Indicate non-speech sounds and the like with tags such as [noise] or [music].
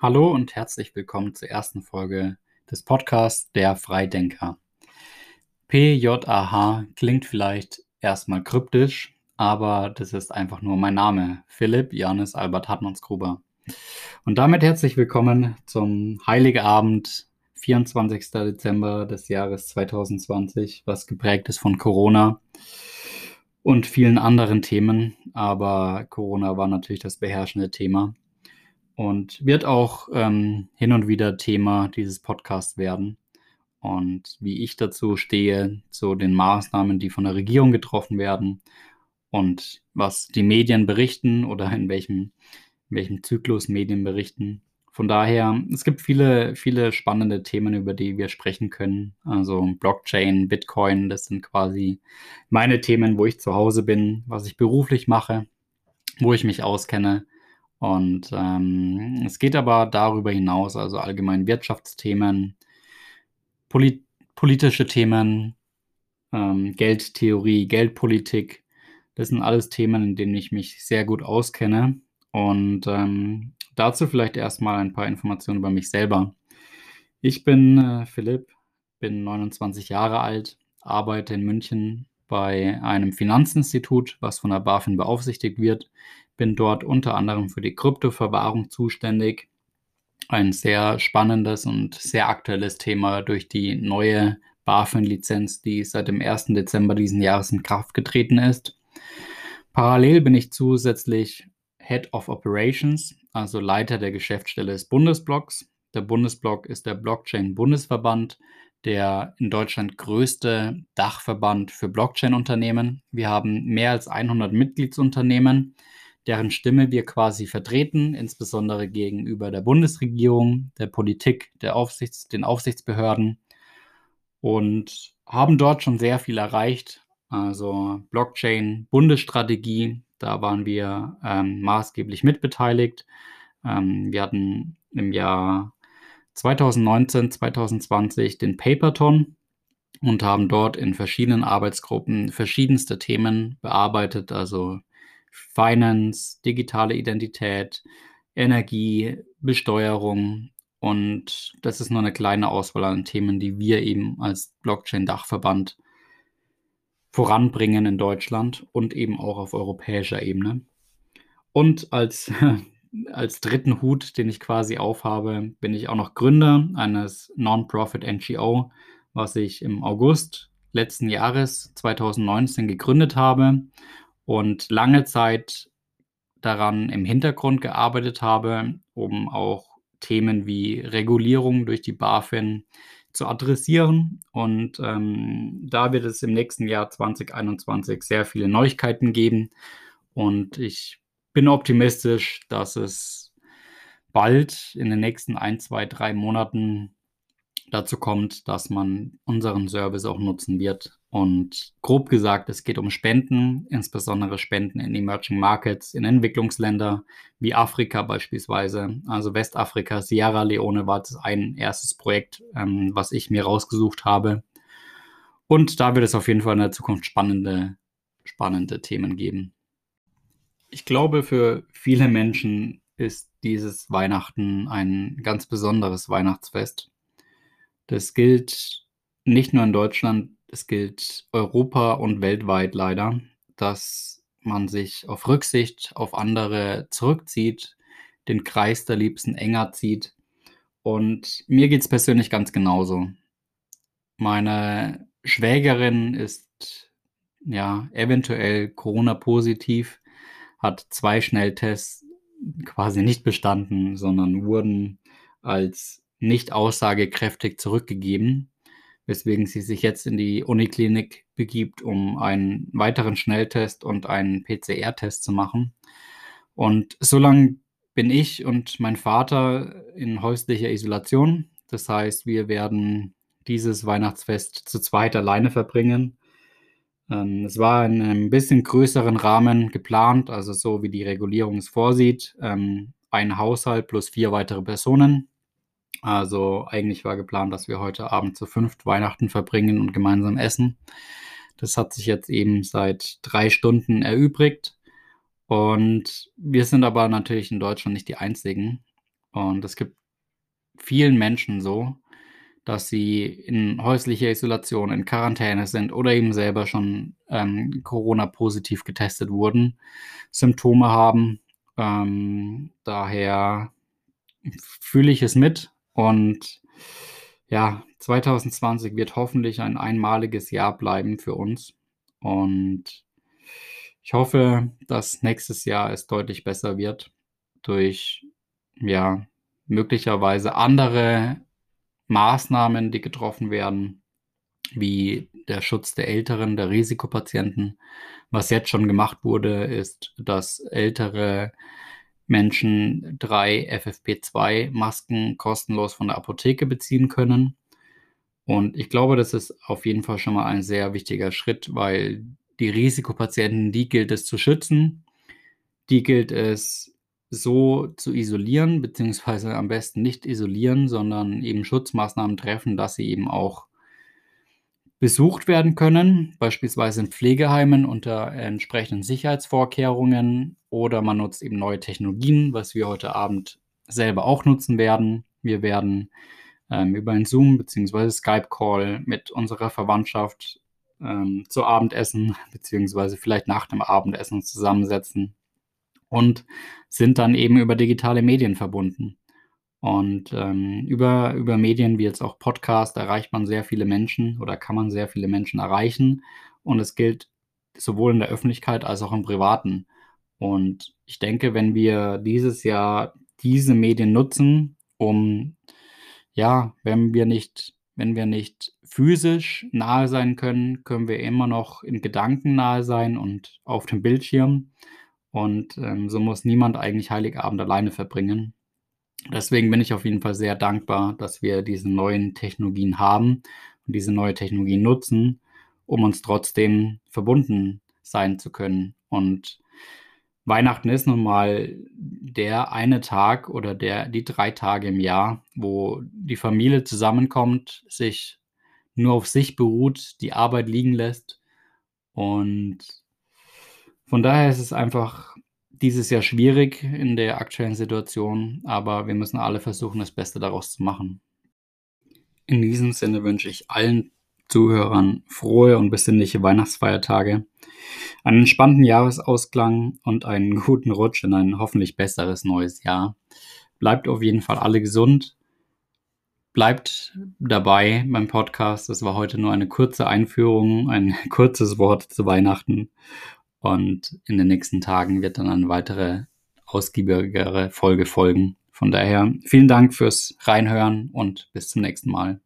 Hallo und herzlich willkommen zur ersten Folge des Podcasts Der Freidenker. PJAH klingt vielleicht erstmal kryptisch, aber das ist einfach nur mein Name, Philipp Janis Albert Hartmannsgruber. Und damit herzlich willkommen zum Heilige Abend, 24. Dezember des Jahres 2020, was geprägt ist von Corona und vielen anderen Themen. Aber Corona war natürlich das beherrschende Thema und wird auch ähm, hin und wieder Thema dieses Podcasts werden. Und wie ich dazu stehe, zu den Maßnahmen, die von der Regierung getroffen werden und was die Medien berichten oder in welchem, in welchem Zyklus Medien berichten. Von daher, es gibt viele, viele spannende Themen, über die wir sprechen können. Also Blockchain, Bitcoin, das sind quasi meine Themen, wo ich zu Hause bin, was ich beruflich mache, wo ich mich auskenne. Und ähm, es geht aber darüber hinaus, also allgemein Wirtschaftsthemen, polit politische Themen, ähm, Geldtheorie, Geldpolitik. Das sind alles Themen, in denen ich mich sehr gut auskenne. Und ähm, dazu vielleicht erstmal ein paar Informationen über mich selber. Ich bin äh, Philipp, bin 29 Jahre alt, arbeite in München bei einem Finanzinstitut, was von der BaFin beaufsichtigt wird. Bin dort unter anderem für die Kryptoverwahrung zuständig. Ein sehr spannendes und sehr aktuelles Thema durch die neue BaFin-Lizenz, die seit dem 1. Dezember diesen Jahres in Kraft getreten ist. Parallel bin ich zusätzlich Head of Operations, also Leiter der Geschäftsstelle des Bundesblocks. Der Bundesblock ist der Blockchain-Bundesverband, der in Deutschland größte Dachverband für Blockchain-Unternehmen. Wir haben mehr als 100 Mitgliedsunternehmen, deren Stimme wir quasi vertreten, insbesondere gegenüber der Bundesregierung, der Politik, der Aufsichts-, den Aufsichtsbehörden und haben dort schon sehr viel erreicht. Also Blockchain, Bundesstrategie, da waren wir ähm, maßgeblich mitbeteiligt. Ähm, wir hatten im Jahr 2019, 2020 den Paperton und haben dort in verschiedenen Arbeitsgruppen verschiedenste Themen bearbeitet, also Finance, digitale Identität, Energie, Besteuerung. Und das ist nur eine kleine Auswahl an Themen, die wir eben als Blockchain-Dachverband voranbringen in Deutschland und eben auch auf europäischer Ebene. Und als, [laughs] als dritten Hut, den ich quasi aufhabe, bin ich auch noch Gründer eines Non-Profit NGO, was ich im August letzten Jahres 2019 gegründet habe und lange Zeit daran im Hintergrund gearbeitet habe, um auch Themen wie Regulierung durch die BaFin zu adressieren. Und ähm, da wird es im nächsten Jahr 2021 sehr viele Neuigkeiten geben. Und ich bin optimistisch, dass es bald in den nächsten ein, zwei, drei Monaten dazu kommt, dass man unseren Service auch nutzen wird. Und grob gesagt, es geht um Spenden, insbesondere Spenden in Emerging Markets, in Entwicklungsländer wie Afrika beispielsweise. Also Westafrika, Sierra Leone war das ein erstes Projekt, ähm, was ich mir rausgesucht habe. Und da wird es auf jeden Fall in der Zukunft spannende, spannende Themen geben. Ich glaube, für viele Menschen ist dieses Weihnachten ein ganz besonderes Weihnachtsfest. Das gilt nicht nur in Deutschland, es gilt Europa und weltweit leider, dass man sich auf Rücksicht auf andere zurückzieht, den Kreis der Liebsten enger zieht. Und mir geht es persönlich ganz genauso. Meine Schwägerin ist ja eventuell Corona-positiv, hat zwei Schnelltests quasi nicht bestanden, sondern wurden als nicht aussagekräftig zurückgegeben, weswegen sie sich jetzt in die Uniklinik begibt, um einen weiteren Schnelltest und einen PCR-Test zu machen. Und so lange bin ich und mein Vater in häuslicher Isolation. Das heißt, wir werden dieses Weihnachtsfest zu zweit alleine verbringen. Ähm, es war in einem bisschen größeren Rahmen geplant, also so wie die Regulierung es vorsieht. Ähm, ein Haushalt plus vier weitere Personen. Also eigentlich war geplant, dass wir heute Abend zu fünft Weihnachten verbringen und gemeinsam essen. Das hat sich jetzt eben seit drei Stunden erübrigt. Und wir sind aber natürlich in Deutschland nicht die Einzigen. Und es gibt vielen Menschen so, dass sie in häuslicher Isolation, in Quarantäne sind oder eben selber schon ähm, Corona-positiv getestet wurden, Symptome haben. Ähm, daher fühle ich es mit und ja, 2020 wird hoffentlich ein einmaliges Jahr bleiben für uns und ich hoffe, dass nächstes Jahr es deutlich besser wird durch ja möglicherweise andere Maßnahmen, die getroffen werden, wie der Schutz der Älteren, der Risikopatienten. Was jetzt schon gemacht wurde, ist, dass ältere Menschen drei FFP2-Masken kostenlos von der Apotheke beziehen können. Und ich glaube, das ist auf jeden Fall schon mal ein sehr wichtiger Schritt, weil die Risikopatienten, die gilt es zu schützen. Die gilt es so zu isolieren, beziehungsweise am besten nicht isolieren, sondern eben Schutzmaßnahmen treffen, dass sie eben auch besucht werden können, beispielsweise in Pflegeheimen unter entsprechenden Sicherheitsvorkehrungen oder man nutzt eben neue Technologien, was wir heute Abend selber auch nutzen werden. Wir werden ähm, über einen Zoom bzw. Skype-Call mit unserer Verwandtschaft ähm, zu Abendessen [laughs] beziehungsweise vielleicht nach dem Abendessen zusammensetzen und sind dann eben über digitale Medien verbunden. Und ähm, über, über Medien wie jetzt auch Podcast erreicht man sehr viele Menschen oder kann man sehr viele Menschen erreichen. Und es gilt sowohl in der Öffentlichkeit als auch im Privaten. Und ich denke, wenn wir dieses Jahr diese Medien nutzen, um, ja, wenn wir nicht, wenn wir nicht physisch nahe sein können, können wir immer noch in Gedanken nahe sein und auf dem Bildschirm. Und ähm, so muss niemand eigentlich Heiligabend alleine verbringen. Deswegen bin ich auf jeden Fall sehr dankbar, dass wir diese neuen Technologien haben und diese neue Technologie nutzen, um uns trotzdem verbunden sein zu können. Und Weihnachten ist nun mal der eine Tag oder der, die drei Tage im Jahr, wo die Familie zusammenkommt, sich nur auf sich beruht, die Arbeit liegen lässt und von daher ist es einfach dieses Jahr schwierig in der aktuellen Situation, aber wir müssen alle versuchen, das Beste daraus zu machen. In diesem Sinne wünsche ich allen Zuhörern frohe und besinnliche Weihnachtsfeiertage, einen entspannten Jahresausklang und einen guten Rutsch in ein hoffentlich besseres neues Jahr. Bleibt auf jeden Fall alle gesund. Bleibt dabei beim Podcast. Das war heute nur eine kurze Einführung, ein [laughs] kurzes Wort zu Weihnachten. Und in den nächsten Tagen wird dann eine weitere ausgiebigere Folge folgen. Von daher vielen Dank fürs Reinhören und bis zum nächsten Mal.